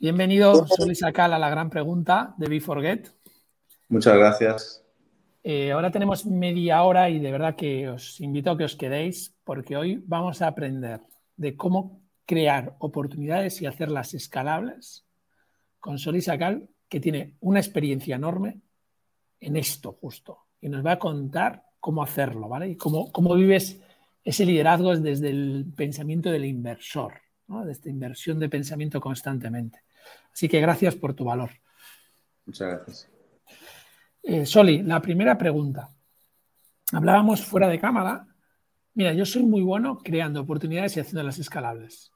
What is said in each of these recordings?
Bienvenido, Sol Sacal, a la gran pregunta de Be Forget. Muchas gracias. Eh, ahora tenemos media hora y de verdad que os invito a que os quedéis porque hoy vamos a aprender de cómo crear oportunidades y hacerlas escalables con Sol Sacal, que tiene una experiencia enorme en esto justo y nos va a contar cómo hacerlo, ¿vale? Y cómo, cómo vives ese liderazgo desde el pensamiento del inversor, ¿no? de esta inversión de pensamiento constantemente. Así que gracias por tu valor. Muchas gracias. Eh, Soli, la primera pregunta. Hablábamos fuera de cámara. Mira, yo soy muy bueno creando oportunidades y haciéndolas escalables.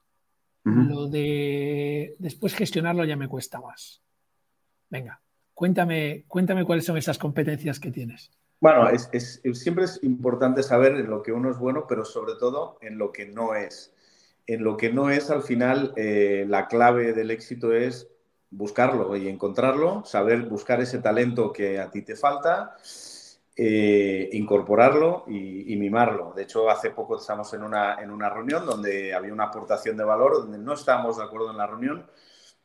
Lo de después gestionarlo ya me cuesta más. Venga, cuéntame, cuéntame cuáles son esas competencias que tienes. Bueno, siempre es importante saber en lo que uno es bueno, pero sobre todo en lo que no es. En lo que no es, al final, eh, la clave del éxito es buscarlo y encontrarlo, saber buscar ese talento que a ti te falta, eh, incorporarlo y, mimarlo. De hecho, hace poco estamos en una, en una reunión donde había una aportación de valor, donde no estábamos de acuerdo en la reunión,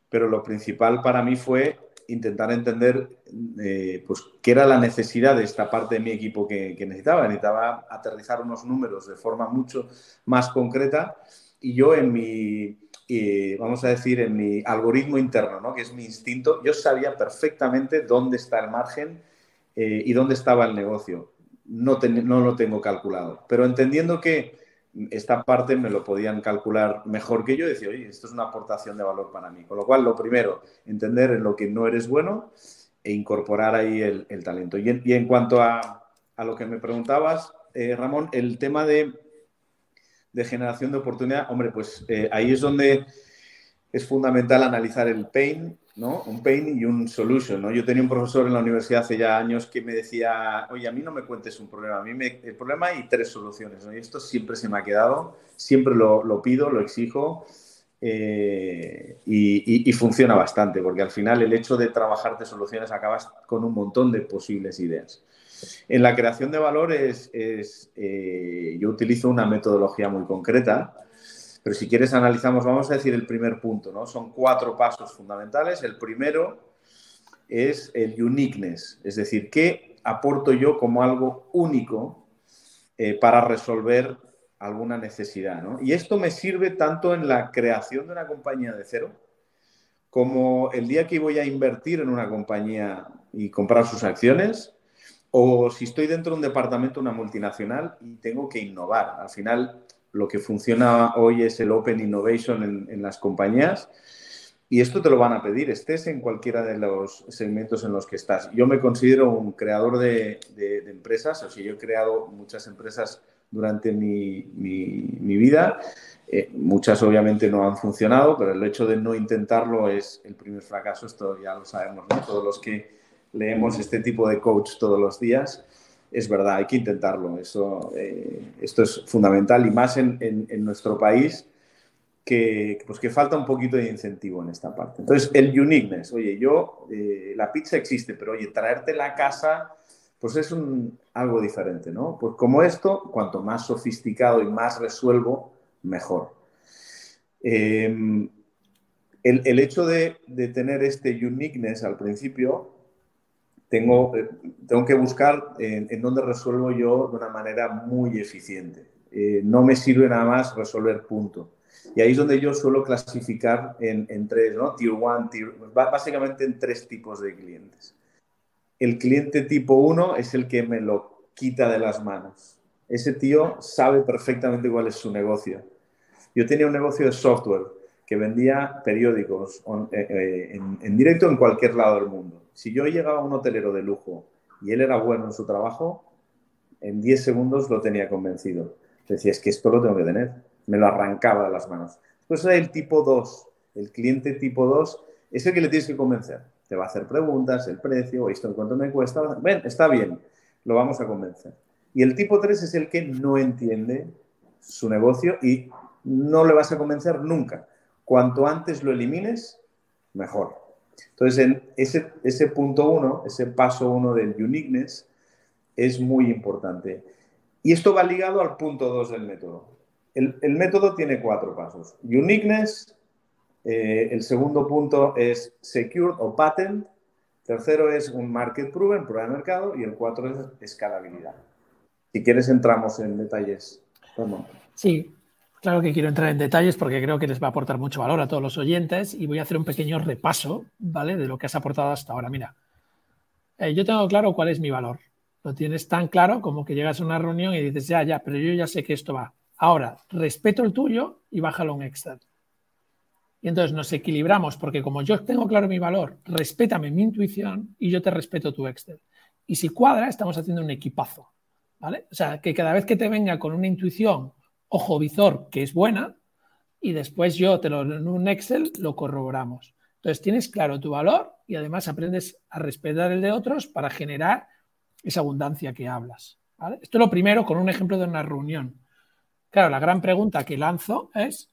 pero lo principal para mí fue intentar entender eh, pues, qué era la necesidad de esta parte de mi equipo que, que necesitaba. Necesitaba aterrizar unos números de forma mucho más concreta y yo en mi vamos a decir, en mi algoritmo interno, ¿no? que es mi instinto, yo sabía perfectamente dónde está el margen eh, y dónde estaba el negocio. No, no lo tengo calculado, pero entendiendo que esta parte me lo podían calcular mejor que yo, decía, oye, esto es una aportación de valor para mí. Con lo cual, lo primero, entender en lo que no eres bueno e incorporar ahí el, talento. Y en, cuanto a, a, lo que me preguntabas, eh, Ramón, el tema de de generación de oportunidad, hombre, pues eh, ahí es donde es fundamental analizar el pain, ¿no? Un pain y un solution, ¿no? Yo tenía un profesor en la universidad hace ya años que me decía, oye, a mí no me cuentes un problema, a mí me, el problema y tres soluciones, ¿no? Y esto siempre se me ha quedado, siempre lo, pido, lo exijo eh, y, y, funciona bastante, porque al final el hecho de trabajarte soluciones acabas con un montón de posibles ideas. En la creación de valores es, eh, yo utilizo una metodología muy concreta, pero si quieres analizamos, vamos a decir el primer punto, ¿no? Son cuatro pasos fundamentales. El primero es el uniqueness, es decir, ¿qué aporto yo como algo único eh, para resolver alguna necesidad? Y esto me sirve tanto en la creación de una compañía de cero, como el día que voy a invertir en una compañía y comprar sus acciones, o si estoy dentro de un departamento, una multinacional, y tengo que innovar. Al final, lo que funciona hoy es el Open Innovation en, las compañías. Y esto te lo van a pedir, estés en cualquiera de los segmentos en los que estás. Yo me considero un creador de, empresas, o sea, yo he creado muchas empresas durante mi, vida. Eh, muchas obviamente no han funcionado, pero el hecho de no intentarlo es el primer fracaso, esto ya lo sabemos, ¿no? Todos los que leemos este tipo de coach todos los días, es verdad, hay que intentarlo. Eso, eh, esto es fundamental y más en, en, nuestro país que, pues que falta un poquito de incentivo en esta parte. Entonces, el uniqueness, oye, yo, eh, la pizza existe, pero oye, traerte la casa, pues es algo diferente, ¿no? Pues como esto, cuanto más sofisticado y más resuelvo, mejor. Em, el, el, hecho de, de tener este uniqueness al principio tengo, eh, tengo que buscar en, dónde resuelvo yo de una manera muy eficiente. Eh, no me sirve nada más resolver punto. Y ahí es donde yo suelo clasificar en, en tres, ¿no? Tier 1, tier, básicamente en tres tipos de clientes. El cliente tipo 1 es el que me lo quita de las manos. Ese tío sabe perfectamente cuál es su negocio. Yo tenía un negocio de software que vendía periódicos eh, en, en directo en cualquier lado del mundo si yo llegaba a un hotelero de lujo y él era bueno en su trabajo, en 10 segundos lo tenía convencido. Decía, es que esto lo tengo que tener. Me lo arrancaba de las manos. Pues era el tipo 2. El cliente tipo 2 es el que le tienes que convencer. Te va a hacer preguntas, el precio, esto en cuánto me cuesta. Ven, está bien, lo vamos a convencer. Y el tipo 3 es el que no entiende su negocio y no le vas a convencer nunca. Cuanto antes lo elimines, mejor. Entonces, en ese, punto uno, ese paso uno del uniqueness, es muy importante. Y esto va ligado al punto dos del método. El, método tiene cuatro pasos. Uniqueness, Eh, el segundo punto es secured o patent. Tercero es un market proven, prueba de mercado. Y el cuatro es escalabilidad. Si quieres, entramos en detalles. Sí, claro que quiero entrar en detalles porque creo que les va a aportar mucho valor a todos los oyentes y voy a hacer un pequeño repaso, ¿vale? De lo que has aportado hasta ahora. Mira, eh, yo tengo claro cuál es mi valor. Lo tienes tan claro como que llegas a una reunión y dices, ya, ya, pero yo ya sé que esto va. Ahora, respeto el tuyo y bájalo en Excel. Y entonces nos equilibramos porque como yo tengo claro mi valor, respétame mi intuición y yo te respeto tu Excel. Y si cuadra, estamos haciendo un equipazo. ¿Vale? O sea, que cada vez que te venga con una intuición ojo visor que es buena y después yo te lo en un Excel lo corroboramos. Entonces tienes claro tu valor y además aprendes a respetar el de otros para generar esa abundancia que hablas. Esto es lo primero con un ejemplo de una reunión. Claro, la gran pregunta que lanzo es,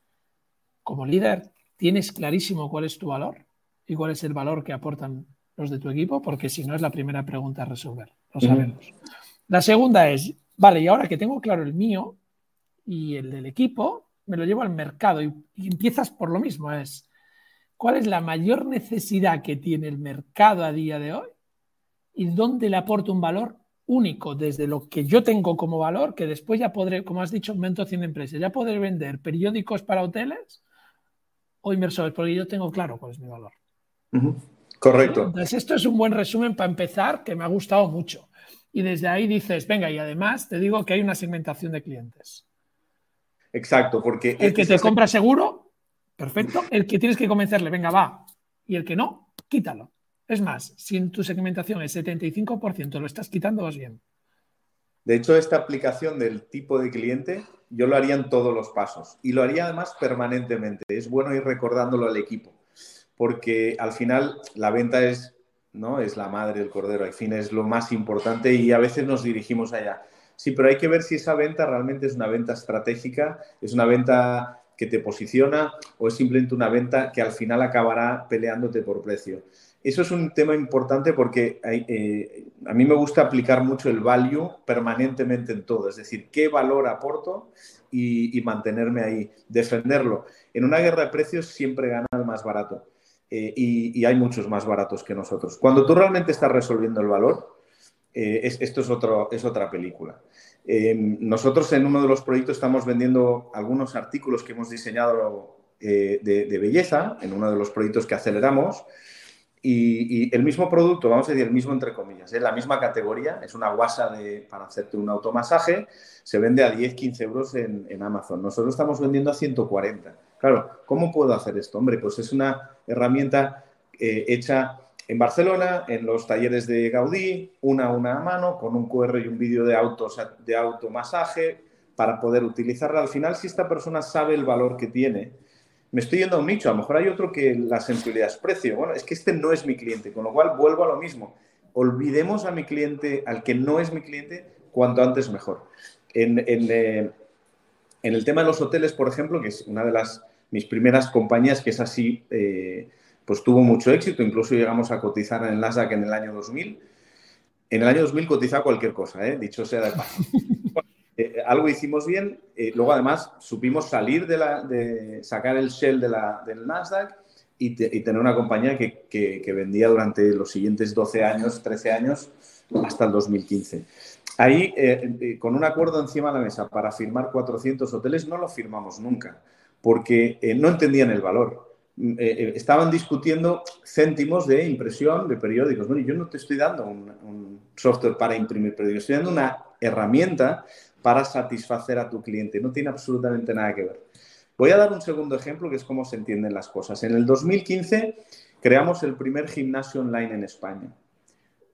como líder, ¿tienes clarísimo cuál es tu valor y cuál es el valor que aportan los de tu equipo? Porque si no es la primera pregunta a resolver, lo sabemos. La segunda es, vale, y ahora que tengo claro el mío y el del equipo, me lo llevo al mercado y, y empiezas por lo mismo, es, ¿cuál es la mayor necesidad que tiene el mercado a día de hoy y dónde le aporto un valor único desde lo que yo tengo como valor, que después ya podré, como has dicho, Mento 100 empresas, ya podré vender periódicos para hoteles o inversores, porque yo tengo claro cuál es mi valor. Correcto. Entonces, esto es un buen resumen para empezar, que me ha gustado mucho. Y desde ahí dices, venga, y además te digo que hay una segmentación de clientes. Exacto, porque... El que te compra seguro, perfecto. El que tienes que convencerle, venga, va. Y el que no, quítalo. Es más, si en tu segmentación es 75% lo estás quitando, vas bien. De hecho, esta aplicación del tipo de cliente, yo lo haría en todos los pasos y lo haría además permanentemente. Es bueno ir recordándolo al equipo, porque al final la venta es, ¿no? es la madre del cordero, al fin es lo más importante y a veces nos dirigimos allá. Sí, pero hay que ver si esa venta realmente es una venta estratégica, es una venta que te posiciona o es simplemente una venta que al final acabará peleándote por precio eso es un tema importante porque eh, a mí me gusta aplicar mucho el value permanentemente en todo, es decir, qué valor aporto y, mantenerme ahí, defenderlo. En una guerra de precios siempre gana el más barato eh, y, hay muchos más baratos que nosotros. Cuando tú realmente estás resolviendo el valor, eh, esto es, es otra película. nosotros en uno de los proyectos estamos vendiendo algunos artículos que hemos diseñado de, de belleza, en uno de los proyectos que aceleramos, y, el mismo producto, vamos a decir el mismo entre comillas, es la misma categoría, es una guasa para hacerte un automasaje, se vende a 10, 15 euros en, Amazon. Nosotros estamos vendiendo a 140. Claro, ¿cómo puedo hacer esto? Hombre, pues es una herramienta eh, hecha en Barcelona, en los talleres de Gaudí, una a una a mano, con un QR y un vídeo de, autos, de automasaje, para poder utilizarla. Al final, si esta persona sabe el valor que tiene, me estoy yendo a un nicho, a lo mejor hay otro que la sensibilidad es precio. Bueno, es que este no es mi cliente, con lo cual vuelvo a lo mismo. Olvidemos a mi cliente, al que no es mi cliente, cuanto antes mejor. En, eh, el tema de los hoteles, por ejemplo, que es una de las mis primeras compañías que es así, eh, pues tuvo mucho éxito, incluso llegamos a cotizar en el Nasdaq en el año 2000. En el año 2000 cotiza cualquier cosa, ¿eh? dicho sea de paso. Eh, algo hicimos bien. Eh, luego, además, supimos salir de, la, de sacar el shell de la, del Nasdaq y, tener una compañía que, que, vendía durante los siguientes 12 años, 13 años, hasta el 2015. Ahí, eh, con un acuerdo encima de la mesa para firmar 400 hoteles, no lo firmamos nunca, porque no entendían el valor. Mm, estaban discutiendo céntimos de impresión de periódicos. Bueno, yo no te estoy dando un, un software para imprimir periódicos, estoy dando una herramienta para satisfacer a tu cliente. No tiene absolutamente nada que ver. Voy a dar un segundo ejemplo que es cómo se entienden las cosas. En el 2015 creamos el primer gimnasio online en España.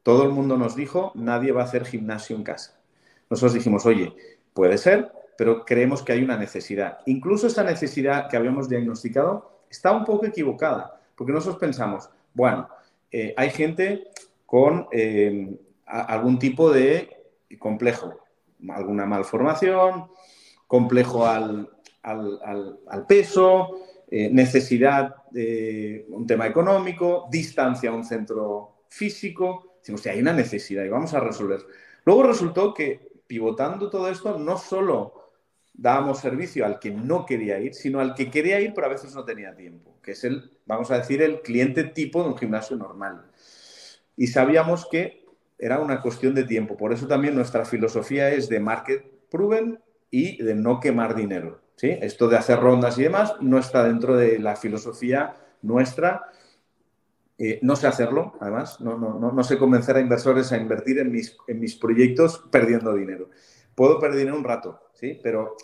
Todo el mundo nos dijo, nadie va a hacer gimnasio en casa. Nosotros dijimos, oye, puede ser, pero creemos que hay una necesidad. Incluso esa necesidad que habíamos diagnosticado está un poco equivocada, porque nosotros pensamos, bueno, eh, hay gente con eh, algún tipo de complejo, alguna malformación, complejo al, peso, eh, necesidad de un tema económico, distancia a un centro físico. Decimos, hay una necesidad y vamos a resolver. Luego resultó que pivotando todo esto, no solo dábamos servicio al que no quería ir, sino al que quería ir pero a veces no tenía tiempo, que es el, vamos a decir, el cliente tipo de un gimnasio normal. Y sabíamos que era una cuestión de tiempo. Por eso también nuestra filosofía es de market proven y de no quemar dinero. ¿sí? Esto de hacer rondas y demás no está dentro de la filosofía nuestra. Eh, no sé hacerlo, además, no, no, no, sé convencer a inversores a invertir en mis, en mis proyectos perdiendo dinero. Puedo perder dinero un rato, ¿sí? pero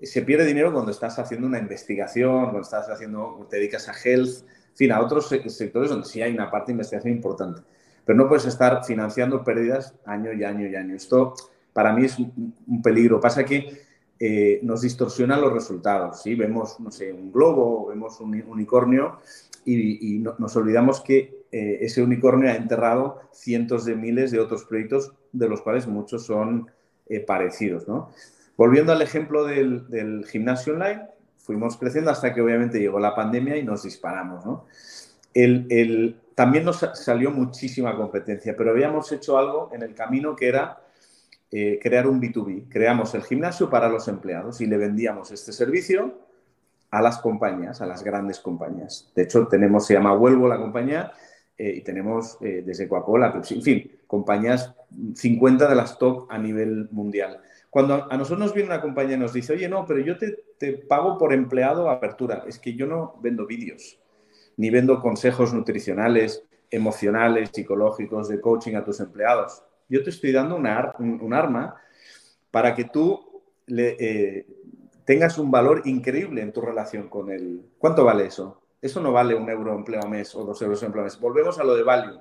se pierde dinero cuando estás haciendo una investigación, cuando estás haciendo, te dedicas a health, en fin, a otros sectores donde sí hay una parte de investigación importante. Pero no puedes estar financiando pérdidas año y año y año. Esto para mí es un peligro. Pasa que eh, nos distorsionan los resultados. ¿sí? Vemos, no sé, un globo, vemos un unicornio y, nos olvidamos que eh, ese unicornio ha enterrado cientos de miles de otros proyectos, de los cuales muchos son eh, parecidos. ¿no? Volviendo al ejemplo del, gimnasio online, fuimos creciendo hasta que obviamente llegó la pandemia y nos disparamos. ¿no? El, también nos salió muchísima competencia, pero habíamos hecho algo en el camino que era eh, crear un B2B. Creamos el gimnasio para los empleados y le vendíamos este servicio a las compañías, a las grandes compañías. De hecho, tenemos, se llama Huelvo la compañía eh, y tenemos eh, desde Coca-Cola, en fin, compañías 50 de las top a nivel mundial. Cuando a nosotros nos viene una compañía y nos dice, oye, no, pero yo te, pago por empleado apertura, es que yo no vendo vídeos, ni vendo consejos nutricionales, emocionales, psicológicos, de coaching a tus empleados yo te estoy dando un, arma para que tú le, eh, tengas un valor increíble en tu relación con él. ¿Cuánto vale eso? Eso no vale un euro empleo a mes o dos euros empleo a mes. Volvemos a lo de value.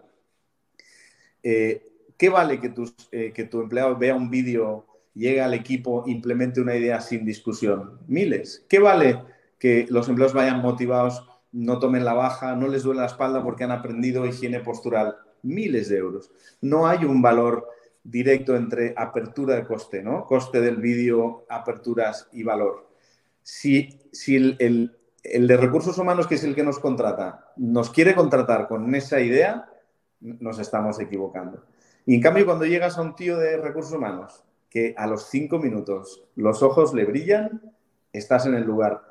Eh, ¿Qué vale que, eh, que tu empleado vea un vídeo, llegue al equipo, implemente una idea sin discusión? Miles. ¿Qué vale que los empleados vayan motivados, no tomen la baja, no les duele la espalda porque han aprendido higiene postural? miles de euros. No hay un valor directo entre apertura de coste, ¿no? Coste del vídeo, aperturas y valor. Si el, de recursos humanos, que es el que nos contrata, nos quiere contratar con esa idea, nos estamos equivocando. Y en cambio, cuando llegas a un tío de recursos humanos que a los cinco minutos los ojos le brillan, estás en el lugar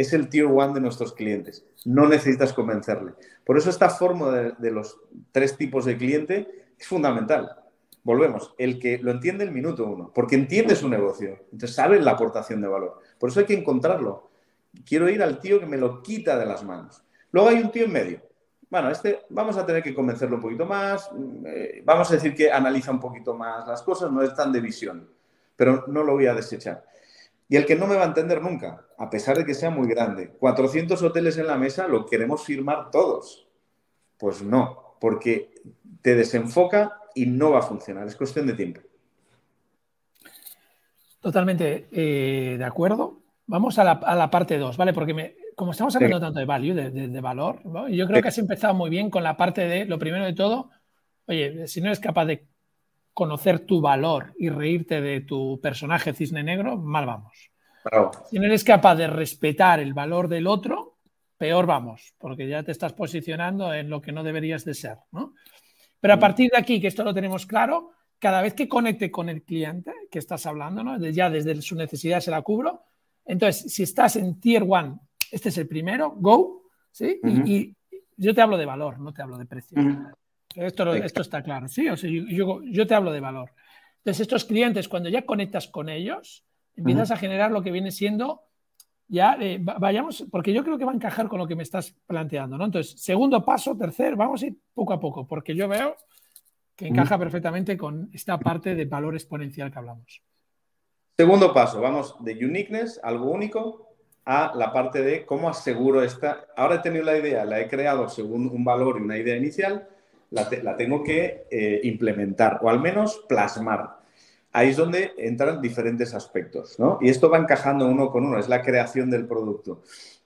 es el tier one de nuestros clientes. No necesitas convencerle. Por eso esta fórmula de, los tres tipos de cliente es fundamental. Volvemos, el que lo entiende el minuto uno, porque entiende su negocio, entonces sabe la aportación de valor. Por eso hay que encontrarlo. Quiero ir al tío que me lo quita de las manos. Luego hay un tío en medio. Bueno, este vamos a tener que convencerlo un poquito más, eh, vamos a decir que analiza un poquito más las cosas, no es tan de visión, pero no lo voy a desechar. Y el que no me va a entender nunca, a pesar de que sea muy grande. 400 hoteles en la mesa, lo queremos firmar todos. Pues no, porque te desenfoca y no va a funcionar. Es cuestión de tiempo. Totalmente eh, de acuerdo. Vamos a la, parte 2, ¿vale? Porque como estamos hablando tanto de value, de, valor, yo creo que has empezado muy bien con la parte de, lo primero de todo, oye, si no eres capaz de conocer tu valor y reírte de tu personaje cisne negro, mal vamos. Si no eres capaz de respetar el valor del otro, peor vamos, porque ya te estás posicionando en lo que no deberías de ser. ¿no? Pero a mm. partir de aquí, que esto lo tenemos claro, cada vez que conecte con el cliente que estás hablando, ¿no? ya desde su necesidad se la cubro. Entonces, si estás en tier one, este es el primero, go, ¿sí? y, yo te hablo de valor, no te hablo de precio. Esto, esto está claro, ¿sí? O sea, yo, yo, te hablo de valor. Entonces, estos clientes, cuando ya conectas con ellos, empiezas a generar lo que viene siendo, ya eh, vayamos, porque yo creo que va a encajar con lo que me estás planteando, ¿no? Entonces, segundo paso, tercer, vamos a ir poco a poco, porque yo veo que encaja perfectamente con esta parte de valor exponencial que hablamos. Segundo paso, vamos de uniqueness, algo único, a la parte de cómo aseguro esta. Ahora he tenido la idea, la he creado según un valor y una idea inicial, la, tengo que eh, implementar o al menos plasmar. Ahí es donde entran diferentes aspectos, ¿no? Y esto va encajando uno con uno, es la creación del producto.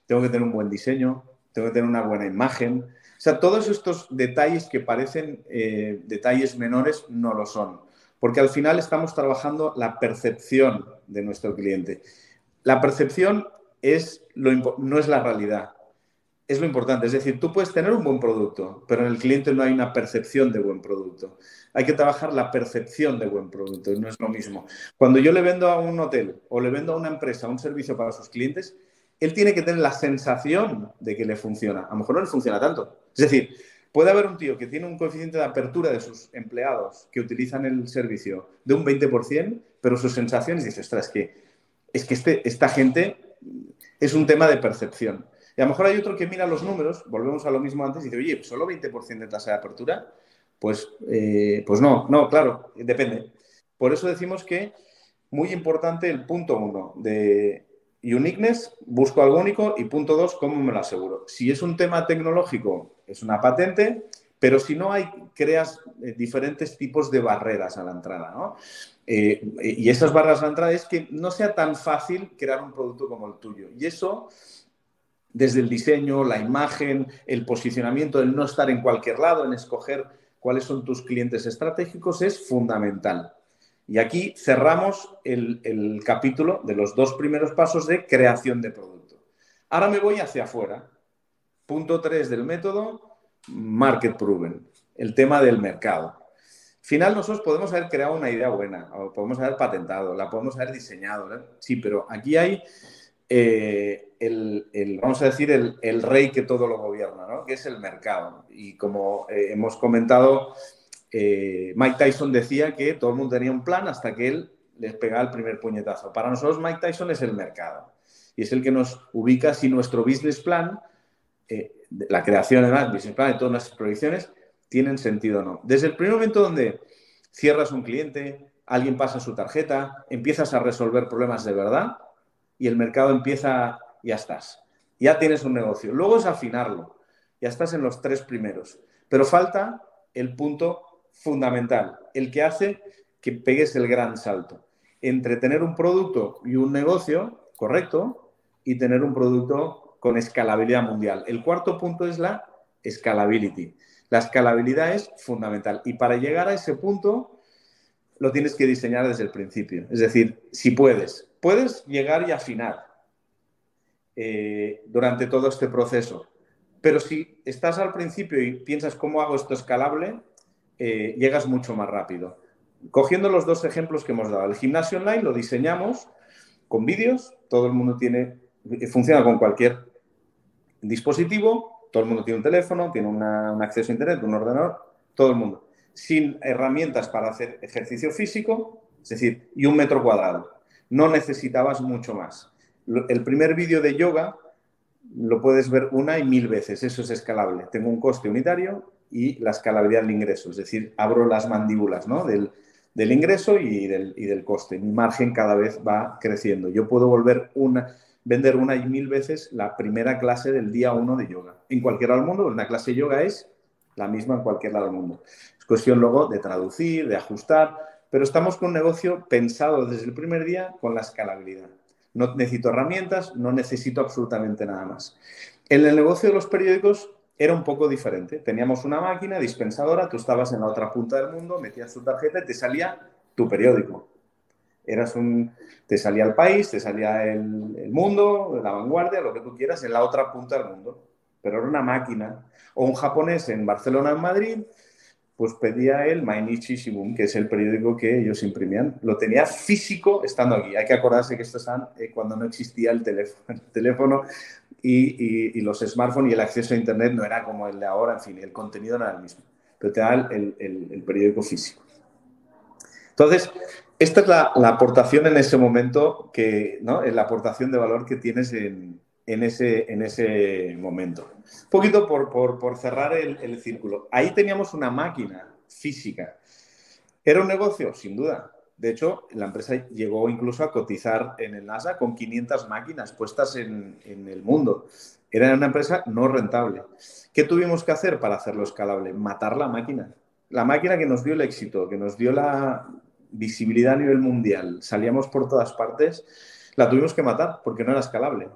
Tengo que tener un buen diseño, tengo que tener una buena imagen. O sea, todos estos detalles que parecen eh, detalles menores no lo son, porque al final estamos trabajando la percepción de nuestro cliente. La percepción es lo, no es la realidad. es lo importante. Es decir, tú puedes tener un buen producto, pero en el cliente no hay una percepción de buen producto. Hay que trabajar la percepción de buen producto no es lo mismo. Cuando yo le vendo a un hotel o le vendo a una empresa un servicio para sus clientes, él tiene que tener la sensación de que le funciona. A lo mejor no le funciona tanto. Es decir, puede haber un tío que tiene un coeficiente de apertura de sus empleados que utilizan el servicio de un 20%, pero sus sensaciones dice, ostras, es que, es que este, esta gente es un tema de percepción. Y a lo mejor hay otro que mira los números, volvemos a lo mismo antes, y dice, oye, ¿solo 20% de tasa de apertura? Pues, eh, pues no, no, claro, depende. Por eso decimos que muy importante el punto uno de uniqueness, busco algo único, y punto dos, ¿cómo me lo aseguro? Si es un tema tecnológico, es una patente, pero si no hay, creas eh, diferentes tipos de barreras a la entrada, ¿no? Eh, y esas barreras a la entrada es que no sea tan fácil crear un producto como el tuyo. Y eso desde el diseño, la imagen, el posicionamiento, el no estar en cualquier lado, en escoger cuáles son tus clientes estratégicos, es fundamental. Y aquí cerramos el, capítulo de los dos primeros pasos de creación de producto. Ahora me voy hacia afuera. Punto 3 del método, market proven, el tema del mercado. Al final nosotros podemos haber creado una idea buena, o podemos haber patentado, la podemos haber diseñado, sí, pero aquí hay eh, el, vamos a decir, el, rey que todo lo gobierna, ¿no? que es el mercado. Y como eh, hemos comentado, eh, Mike Tyson decía que todo el mundo tenía un plan hasta que él les pegaba el primer puñetazo. Para nosotros Mike Tyson es el mercado y es el que nos ubica si nuestro business plan, la creación del business plan de todas nuestras proyecciones, tienen sentido o no. Desde el primer momento donde cierras un cliente, alguien pasa su tarjeta, empiezas a resolver problemas de verdad, y el mercado empieza, ya estás, ya tienes un negocio. Luego es afinarlo, ya estás en los tres primeros, pero falta el punto fundamental, el que hace que pegues el gran salto entre tener un producto y un negocio correcto y tener un producto con escalabilidad mundial. El cuarto punto es la scalability. La escalabilidad es fundamental y para llegar a ese punto lo tienes que diseñar desde el principio. Es decir, si puedes, puedes llegar y afinar eh, durante todo este proceso. Pero si estás al principio y piensas cómo hago esto escalable, eh, llegas mucho más rápido. Cogiendo los dos ejemplos que hemos dado, el gimnasio online lo diseñamos con vídeos, todo el mundo tiene, funciona con cualquier dispositivo, todo el mundo tiene un teléfono, tiene un acceso a internet, un ordenador, todo el mundo. Sin herramientas para hacer ejercicio físico, es decir, y un metro cuadrado no necesitabas mucho más. El primer vídeo de yoga lo puedes ver una y mil veces, eso es escalable. Tengo un coste unitario y la escalabilidad del ingreso, es decir, abro las mandíbulas del, ingreso y del, y del, coste. Mi margen cada vez va creciendo. Yo puedo volver una, vender una y mil veces la primera clase del día uno de yoga. En cualquier lado del mundo, una clase de yoga es la misma en cualquier lado del mundo. Es cuestión luego de traducir, de ajustar, pero estamos con un negocio pensado desde el primer día con la escalabilidad. No necesito herramientas, no necesito absolutamente nada más. En el negocio de los periódicos era un poco diferente. Teníamos una máquina dispensadora, tú estabas en la otra punta del mundo, metías tu tarjeta y te salía tu periódico. Eras un, te salía el país, te salía el, el mundo, la vanguardia, lo que tú quieras, en la otra punta del mundo. Pero era una máquina. O un japonés en Barcelona, en Madrid, pues pedía el Mainichi Shimbun, que es el periódico que ellos imprimían. Lo tenía físico estando aquí. Hay que acordarse que esto es eh, cuando no existía el teléfono, el teléfono y, los smartphones y el acceso a Internet no era como el de ahora, en fin, el contenido no era el mismo. Pero te da el, periódico físico. Entonces, esta es la, aportación en ese momento, que, ¿no? la aportación de valor que tienes en, ese, en ese momento. Un poquito por, cerrar el, círculo. Ahí teníamos una máquina física. ¿Era un negocio? Sin duda. De hecho, la empresa llegó incluso a cotizar en el NASA con 500 máquinas puestas en el mundo. Era una empresa no rentable. ¿Qué tuvimos que hacer para hacerlo escalable? Matar la máquina. La máquina que nos dio el éxito, que nos dio la visibilidad a nivel mundial, salíamos por todas partes, la tuvimos que matar porque no era escalable.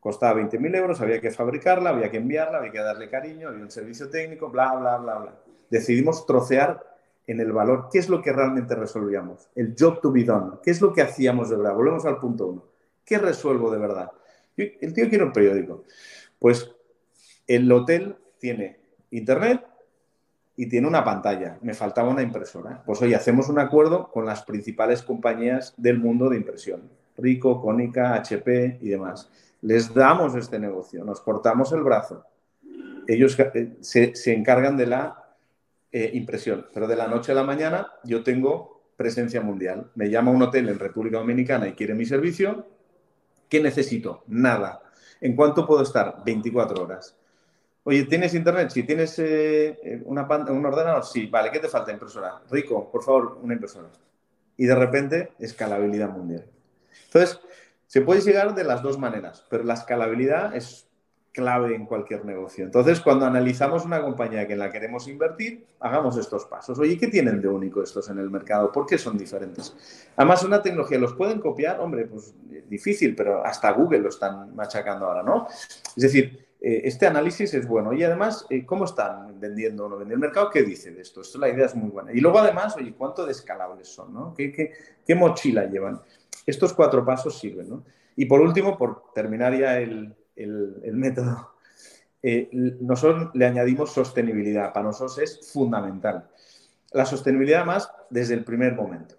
Costaba 20.000 euros, había que fabricarla, había que enviarla, había que darle cariño, había un servicio técnico, bla, bla, bla, bla. Decidimos trocear en el valor qué es lo que realmente resolvíamos. El job to be done. ¿Qué es lo que hacíamos de verdad? Volvemos al punto uno. ¿Qué resuelvo de verdad? el tío quiere un periódico. Pues El hotel tiene internet y tiene una pantalla. Me faltaba una impresora. Pues hoy hacemos un acuerdo con las principales compañías del mundo de impresión. Rico, Cónica, HP y demás. Les damos este negocio, nos cortamos el brazo. Ellos eh, se, encargan de la eh, impresión, pero de la noche a la mañana yo tengo presencia mundial. Me llama un hotel en República Dominicana y quiere mi servicio. ¿Qué necesito? Nada. ¿En cuánto puedo estar? 24 horas. Oye, ¿tienes internet? Si tienes eh, una, un ordenador, sí. Vale, ¿qué te falta? Impresora. Rico, por favor, una impresora. Y de repente, escalabilidad mundial. Entonces, se puede llegar de las dos maneras, pero la escalabilidad es clave en cualquier negocio. Entonces, cuando analizamos una compañía que la queremos invertir, hagamos estos pasos. Oye, ¿qué tienen de único estos en el mercado? ¿Por qué son diferentes? Además, una tecnología, ¿los pueden copiar? Hombre, pues difícil, pero hasta Google lo están machacando ahora, ¿no? Es decir, eh, este análisis es bueno. Y además, eh, ¿cómo están vendiendo o no vendiendo el mercado? ¿Qué dice de esto? Esto la idea es muy buena. Y luego, además, oye, ¿cuánto de escalables son? ¿no? ¿Qué, qué mochila llevan? Estos cuatro pasos sirven. ¿no? Y por último, por terminar ya el, el, método, eh, nosotros le añadimos sostenibilidad. Para nosotros es fundamental. La sostenibilidad más desde el primer momento.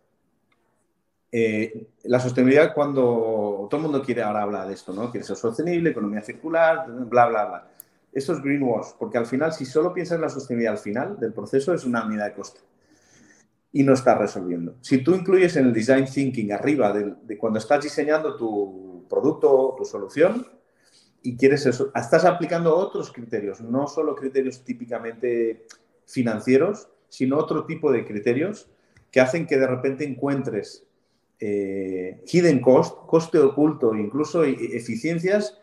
Eh, la sostenibilidad cuando todo el mundo quiere ahora hablar de esto, ¿no? Quiere ser sostenible, economía circular, bla, bla, bla. Esto es greenwash, porque al final, si solo piensas en la sostenibilidad al final del proceso, es una unidad de coste y no está resolviendo. Si tú incluyes en el design thinking arriba de, cuando estás diseñando tu producto, tu solución, y quieres eso, estás aplicando otros criterios, no solo criterios típicamente financieros, sino otro tipo de criterios que hacen que de repente encuentres eh, hidden cost, coste oculto, incluso e, eficiencias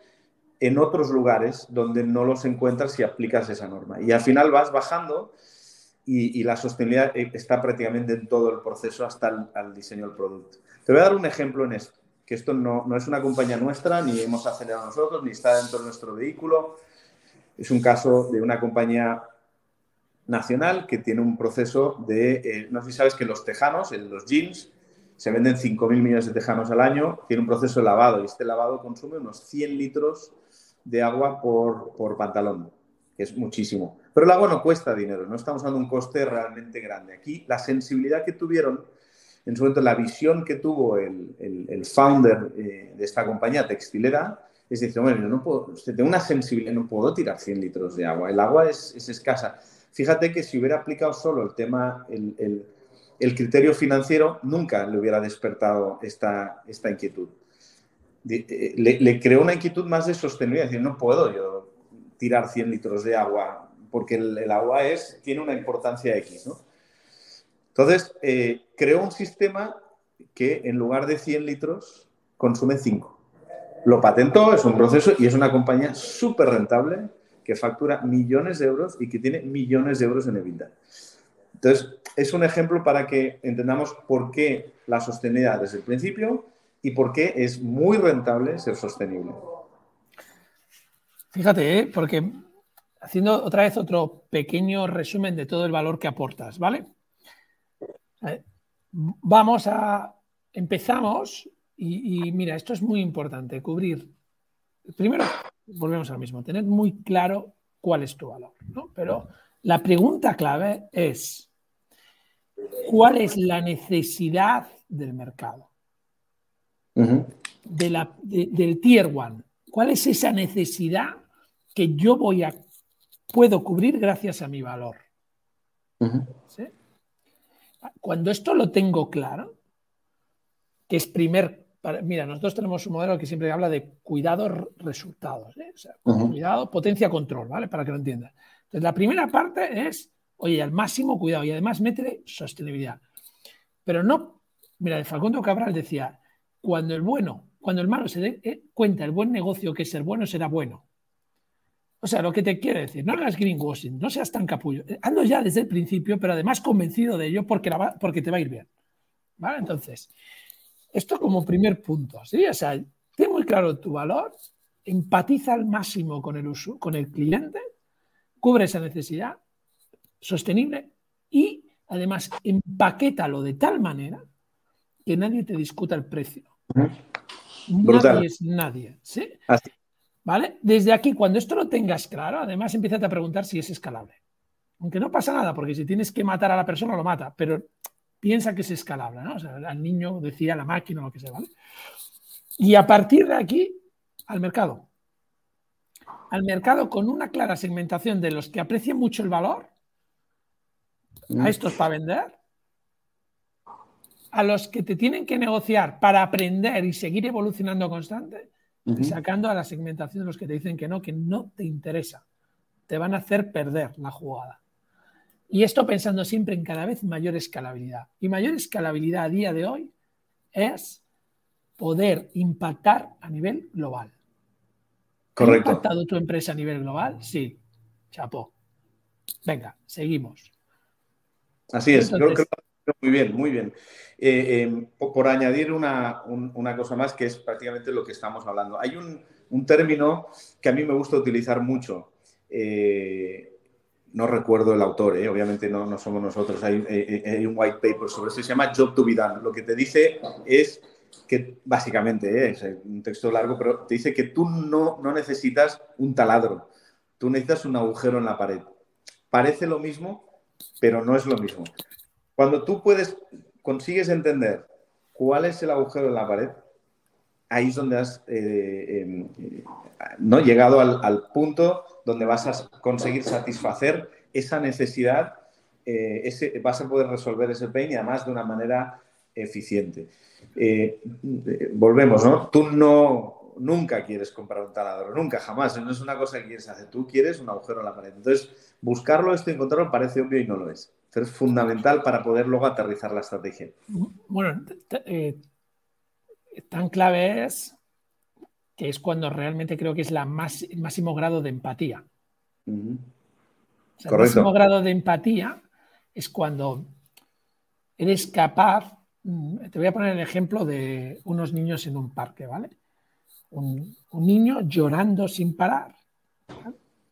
en otros lugares donde no los encuentras si aplicas esa norma. Y al final vas bajando y, la sostenibilidad eh, está prácticamente en todo el proceso hasta el diseño del producto. Te voy a dar un ejemplo en esto, que esto no, no, es una compañía nuestra, ni hemos acelerado nosotros, ni está dentro de nuestro vehículo. Es un caso de una compañía nacional que tiene un proceso de, eh, no sé si sabes que los tejanos, los jeans, se venden 5.000 millones de tejanos al año, tiene un proceso de lavado y este lavado consume unos 100 litros de agua por, por pantalón, que es muchísimo. Pero el agua no cuesta dinero, no estamos dando un coste realmente grande. Aquí la sensibilidad que tuvieron, en su momento la visión que tuvo el, el, founder eh, de esta compañía textilera, es decir, bueno, no puedo, tengo una sensibilidad, no puedo tirar 100 litros de agua, el agua es, es escasa. Fíjate que si hubiera aplicado solo el tema, el, criterio financiero, nunca le hubiera despertado esta, esta inquietud. Eh, le, creó una inquietud más de sostenibilidad, decir, no puedo yo tirar 100 litros de agua porque el, agua es, tiene una importancia X. ¿no? Entonces, eh, creó un sistema que en lugar de 100 litros consume 5. Lo patentó, es un proceso y es una compañía súper rentable que factura millones de euros y que tiene millones de euros en EBITDA. Entonces, es un ejemplo para que entendamos por qué la sostenibilidad desde el principio y por qué es muy rentable ser sostenible. Fíjate, ¿eh? porque haciendo otra vez otro pequeño resumen de todo el valor que aportas, ¿vale? Vamos a, empezamos y, mira, esto es muy importante, cubrir. Primero, volvemos al mismo, tener muy claro cuál es tu valor, ¿no? Pero la pregunta clave es, ¿cuál es la necesidad del mercado? de la, del tier one. ¿Cuál es esa necesidad que yo voy a puedo cubrir gracias a mi valor. Cuando esto lo tengo claro, que es primer, mira, nosotros tenemos un modelo que siempre habla de cuidado resultados, ¿eh? cuidado, potencia, control, ¿vale? Para que lo entiendas. Entonces, la primera parte es, oye, al máximo cuidado y además métele sostenibilidad. Pero no, mira, de Facundo Cabral decía, cuando el bueno, cuando el malo se dé eh, cuenta el buen negocio que ser bueno, será bueno. O sea, lo que te quiero decir, no hagas greenwashing, no seas tan capullo. Ando ya desde el principio, pero además convencido de ello porque, porque te va a ir bien. ¿Vale? Entonces, esto como primer punto, ¿sí? O sea, ten muy claro tu valor, empatiza al máximo con el, con el cliente, cubre esa necesidad sostenible y además empaquétalo de tal manera que nadie te discuta el precio. Nadie es nadie. ¿sí? ¿Vale? Desde aquí, cuando esto lo tengas claro, además empieza a preguntar si es escalable. Aunque no pasa nada, porque si tienes que matar a la persona, lo mata, pero piensa que es escalable, ¿no? O sea, al niño decía la máquina o lo que sea, ¿vale? Y a partir de aquí, al mercado. Al mercado con una clara segmentación de los que aprecian mucho el valor, a mm. estos para vender, a los que te tienen que negociar para aprender y seguir evolucionando constante, y sacando a la segmentación de los que te dicen que no, que no te interesa. Te van a hacer perder la jugada. Y esto pensando siempre en cada vez mayor escalabilidad. Y mayor escalabilidad a día de hoy es poder impactar a nivel global. Correcto. ¿Ha impactado tu empresa a nivel global? Sí. Chapó. Venga, seguimos. Así es. creo que muy bien, muy bien. Eh, em, por añadir una, cosa más, que es prácticamente lo que estamos hablando. Hay un, término que a mí me gusta utilizar mucho. Eh, no recuerdo el autor, eh, obviamente no, no, somos nosotros. Hay, un white paper sobre eso, se llama Job to be done. Lo que te dice es que, básicamente, es un texto largo, pero te dice que tú no, no necesitas un taladro, tú necesitas un agujero en la pared. Parece lo mismo, pero no es lo mismo. Cuando tú puedes, consigues entender cuál es el agujero en la pared, ahí es donde has eh, em, eh, ¿no? llegado al, punto donde vas a conseguir satisfacer esa necesidad, eh, ese, vas a poder resolver ese pain y además de una manera eficiente. volvemos, ¿no? Tú no, nunca quieres comprar un taladro, nunca, jamás, no es una cosa que quieres hacer, tú quieres un agujero en la pared. Entonces, buscarlo, esto y encontrarlo parece obvio y no lo es es fundamental para poder luego aterrizar la estrategia. Bueno, eh, tan clave es que es cuando realmente creo que es la más, el máximo grado de empatía. el máximo grado de empatía es cuando eres capaz, mm, te voy a poner el ejemplo de unos niños en un parque, ¿vale? Un, un niño llorando sin parar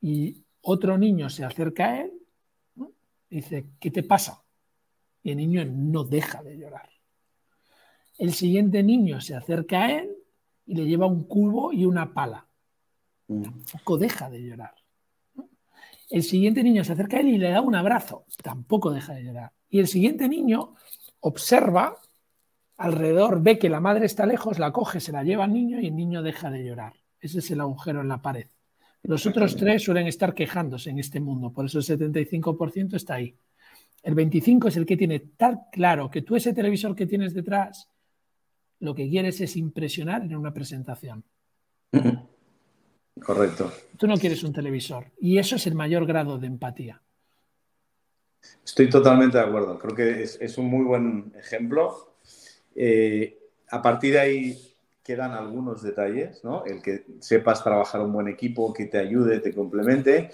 y otro niño se acerca a él dice, ¿qué te pasa? Y el niño no deja de llorar. El siguiente niño se acerca a él y le lleva un cubo y una pala. Mm. Tampoco deja de llorar. El siguiente niño se acerca a él y le da un abrazo. Tampoco deja de llorar. Y el siguiente niño observa alrededor, ve que la madre está lejos, la coge, se la lleva al niño y el niño deja de llorar. Ese es el agujero en la pared. Los otros tres suelen estar quejándose en este mundo, por eso el 75% está ahí. El 25% es el que tiene tan claro que tú ese televisor que tienes detrás, lo que quieres es impresionar en una presentación. Correcto. Tú no quieres un televisor y eso es el mayor grado de empatía. Estoy totalmente de acuerdo. Creo que es, un muy buen ejemplo. Eh, a partir de ahí, quedan algunos detalles, ¿no? El que sepas trabajar un buen equipo, que te ayude, te complemente.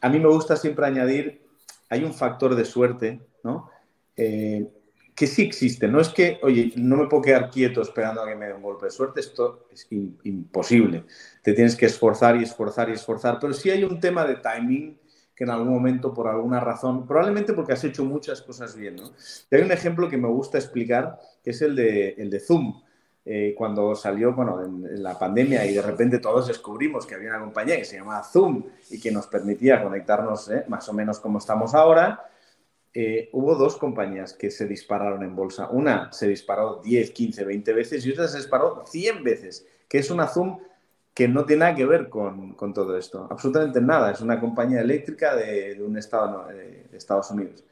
A mí me gusta siempre añadir, hay un factor de suerte, ¿no? Eh, que sí existe. No es que, oye, no me puedo quedar quieto esperando a que me dé un golpe de suerte, esto es imposible. Te tienes que esforzar y esforzar y esforzar, pero sí hay un tema de timing que en algún momento, por alguna razón, probablemente porque has hecho muchas cosas bien, ¿no? Y hay un ejemplo que me gusta explicar, que es el de, el de Zoom. Eh, cuando salió bueno, en, la pandemia y de repente todos descubrimos que había una compañía que se llamaba Zoom y que nos permitía conectarnos eh, más o menos como estamos ahora, eh, hubo dos compañías que se dispararon en bolsa. Una se disparó 10, 15, 20 veces y otra se disparó 100 veces, que es una Zoom que no tiene nada que ver con, con todo esto. Absolutamente nada. Es una compañía eléctrica de, de un estado de Estados Unidos.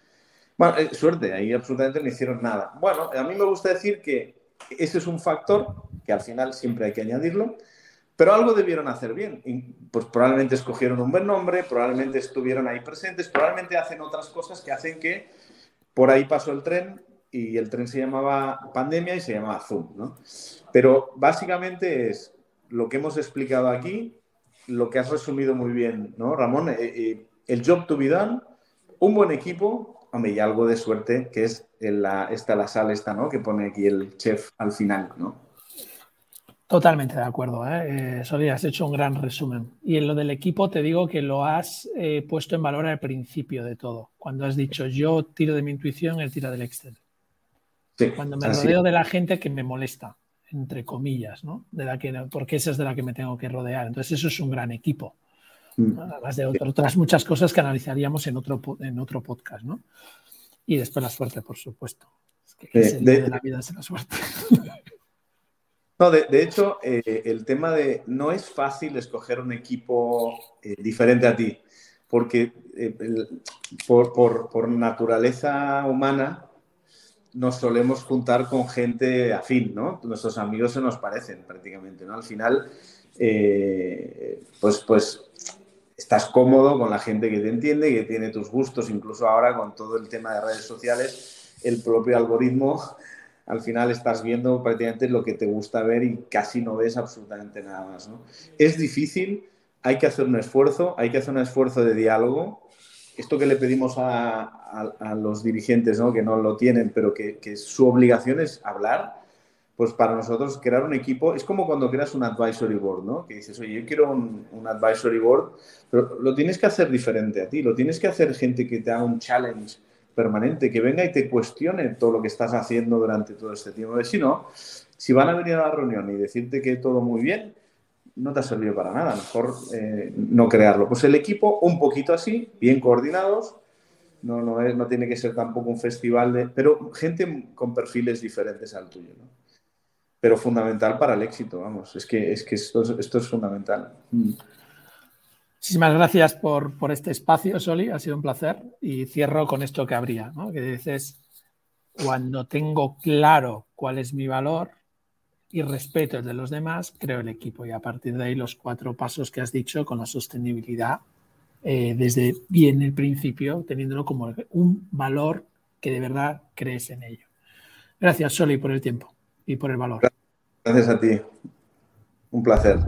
Bueno, suerte, ahí absolutamente no hicieron nada. Bueno, a mí me gusta decir que ese es un factor que al final siempre hay que añadirlo, pero algo debieron hacer bien. Pues probablemente escogieron un buen nombre, probablemente estuvieron ahí presentes, probablemente hacen otras cosas que hacen que por ahí pasó el tren y el tren se llamaba pandemia y se llamaba Zoom, ¿no? Pero básicamente es lo que hemos explicado aquí, lo que has resumido muy bien, ¿no, Ramón? Eh, eh, el job to be done, un buen equipo, hombre, y algo de suerte, que es la, esta, la sal esta, ¿no? Que pone aquí el chef al final, ¿no? Totalmente de acuerdo, ¿eh? eh has hecho un gran resumen. Y en lo del equipo te digo que lo has eh, puesto en valor al principio de todo, cuando has dicho yo tiro de mi intuición, él tira del Excel. Sí, cuando me rodeo de la gente que me molesta. Entre comillas, ¿no? De la que, porque esa es de la que me tengo que rodear. Entonces, eso es un gran equipo. Mm. Además de otras muchas cosas que analizaríamos en otro, en otro podcast, ¿no? Y después la suerte, por supuesto. Es que, de, la vida es la suerte. No, de, hecho, eh, el tema de no es fácil escoger un equipo eh, diferente a ti, porque eh, por, por, naturaleza humana nos solemos juntar con gente afín, ¿no? Nuestros amigos se nos parecen prácticamente, ¿no? Al final, pues, pues estás cómodo con la gente que te entiende, que tiene tus gustos, incluso ahora con todo el tema de redes sociales, el propio algoritmo al final estás viendo prácticamente lo que te gusta ver y casi no ves absolutamente nada más. ¿no? Es difícil, hay que hacer un esfuerzo, hay que hacer un esfuerzo de diálogo. Esto que le pedimos a, los dirigentes, ¿no? que no lo tienen, pero que, su obligación es hablar, pues para nosotros crear un equipo es como cuando creas un advisory board, ¿no? Que dices, oye, yo quiero un, un, advisory board, pero lo tienes que hacer diferente a ti, lo tienes que hacer gente que te haga un challenge permanente, que venga y te cuestione todo lo que estás haciendo durante todo este tiempo. Si no, si van a venir a la reunión y decirte que todo muy bien, no te ha servido para nada. Mejor eh, no crearlo. Pues el equipo, un poquito así, bien coordinados. No, no, no tiene que ser tampoco un festival de. Pero gente con perfiles diferentes al tuyo. ¿no? Pero fundamental para el éxito, vamos. Es que, es que esto, es fundamental. Mm. Muchísimas gracias por, este espacio, Soli. Ha sido un placer. Y cierro con esto que habría, ¿no? que dices, cuando tengo claro cuál es mi valor y respeto el de los demás, creo el equipo. Y a partir de ahí los cuatro pasos que has dicho con la sostenibilidad, eh, desde bien el principio, teniéndolo como un valor que de verdad crees en ello. Gracias, Soli, por el tiempo y por el valor. Gracias a ti. Un placer.